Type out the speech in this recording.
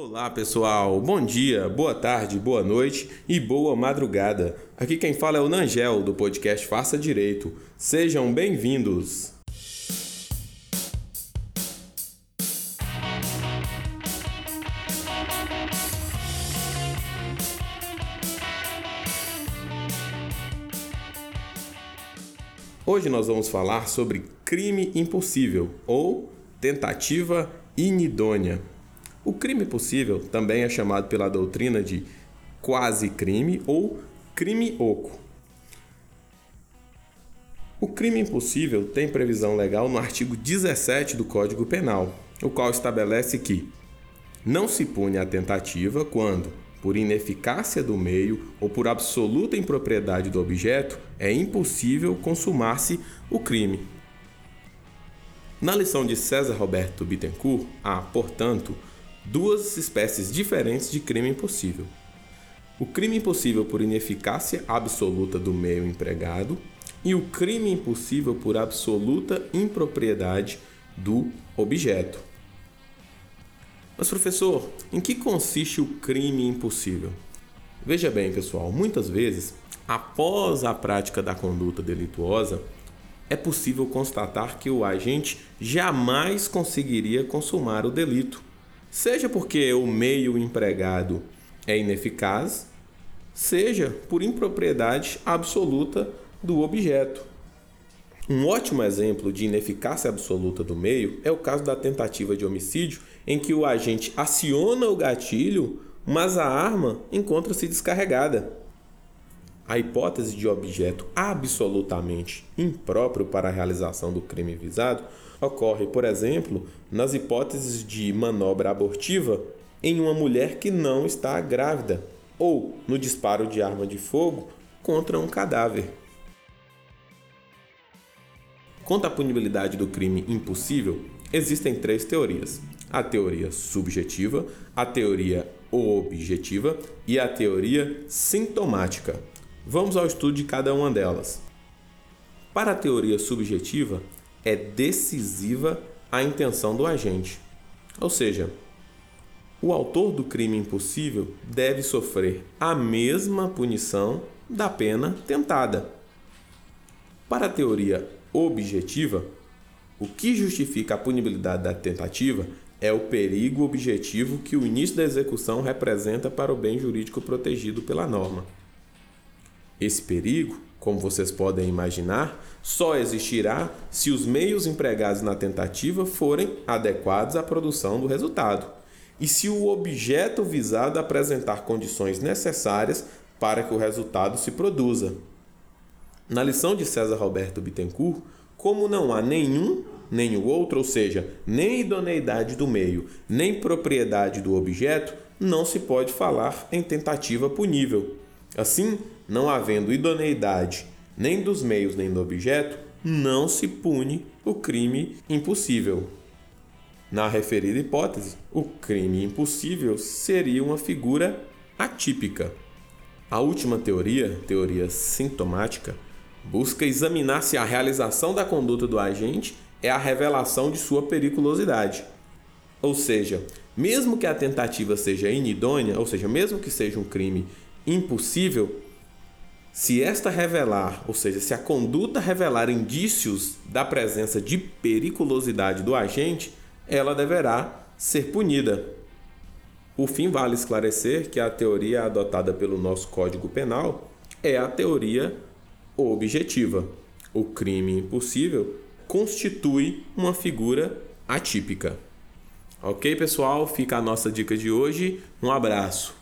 Olá pessoal, bom dia, boa tarde, boa noite e boa madrugada. Aqui quem fala é o Nangel do podcast Faça Direito. Sejam bem-vindos. Hoje nós vamos falar sobre crime impossível ou tentativa inidônea. O crime possível também é chamado pela doutrina de quase-crime ou crime oco. O crime impossível tem previsão legal no artigo 17 do Código Penal, o qual estabelece que não se pune a tentativa quando, por ineficácia do meio ou por absoluta impropriedade do objeto, é impossível consumar-se o crime. Na lição de César Roberto Bittencourt, há, portanto, duas espécies diferentes de crime impossível. O crime impossível por ineficácia absoluta do meio empregado e o crime impossível por absoluta impropriedade do objeto. Mas, professor, em que consiste o crime impossível? Veja bem, pessoal, muitas vezes, após a prática da conduta delituosa, é possível constatar que o agente jamais conseguiria consumar o delito seja porque o meio empregado é ineficaz, seja por impropriedade absoluta do objeto. Um ótimo exemplo de ineficácia absoluta do meio é o caso da tentativa de homicídio, em que o agente aciona o gatilho, mas a arma encontra-se descarregada. A hipótese de objeto absolutamente impróprio para a realização do crime visado ocorre, por exemplo, nas hipóteses de manobra abortiva em uma mulher que não está grávida ou no disparo de arma de fogo contra um cadáver. Quanto à punibilidade do crime impossível, existem três teorias: a teoria subjetiva, a teoria objetiva e a teoria sintomática. Vamos ao estudo de cada uma delas. Para a teoria subjetiva, é decisiva a intenção do agente. Ou seja, o autor do crime impossível deve sofrer a mesma punição da pena tentada. Para a teoria objetiva, o que justifica a punibilidade da tentativa é o perigo objetivo que o início da execução representa para o bem jurídico protegido pela norma. Esse perigo, como vocês podem imaginar, só existirá se os meios empregados na tentativa forem adequados à produção do resultado e se o objeto visado apresentar condições necessárias para que o resultado se produza. Na lição de César Roberto Bittencourt, como não há nenhum nem o outro, ou seja, nem idoneidade do meio, nem propriedade do objeto, não se pode falar em tentativa punível. Assim, não havendo idoneidade nem dos meios nem do objeto, não se pune o crime impossível. Na referida hipótese, o crime impossível seria uma figura atípica. A última teoria, teoria sintomática, busca examinar se a realização da conduta do agente é a revelação de sua periculosidade. Ou seja, mesmo que a tentativa seja inidônea, ou seja, mesmo que seja um crime impossível, se esta revelar, ou seja, se a conduta revelar indícios da presença de periculosidade do agente, ela deverá ser punida. Por fim, vale esclarecer que a teoria adotada pelo nosso Código Penal é a teoria objetiva. O crime impossível constitui uma figura atípica. Ok, pessoal? Fica a nossa dica de hoje. Um abraço.